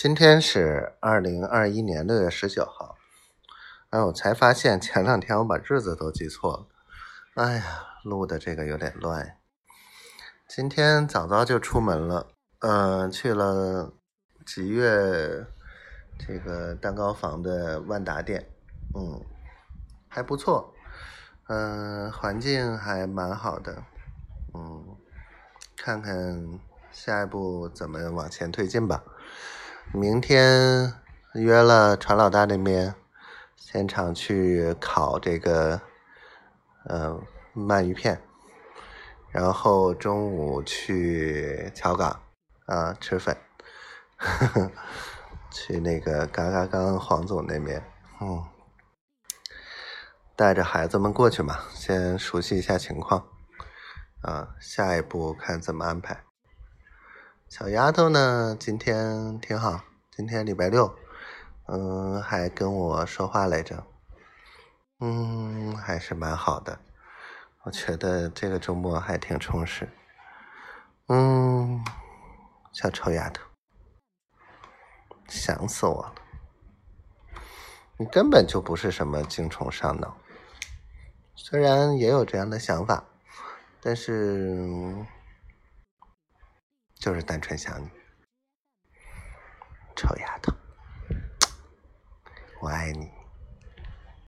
今天是二零二一年六月十九号，哎，我才发现前两天我把日子都记错了，哎呀，录的这个有点乱。今天早早就出门了，嗯，去了吉悦这个蛋糕房的万达店，嗯，还不错，嗯，环境还蛮好的，嗯，看看下一步怎么往前推进吧。明天约了船老大那边现场去烤这个呃鳗鱼片，然后中午去桥港啊吃粉，呵 呵去那个嘎嘎刚黄总那边，嗯，带着孩子们过去嘛，先熟悉一下情况。啊，下一步看怎么安排。小丫头呢？今天挺好。今天礼拜六，嗯，还跟我说话来着，嗯，还是蛮好的。我觉得这个周末还挺充实。嗯，小臭丫头，想死我了。你根本就不是什么精虫上脑，虽然也有这样的想法，但是。就是单纯想你，臭丫头，我爱你。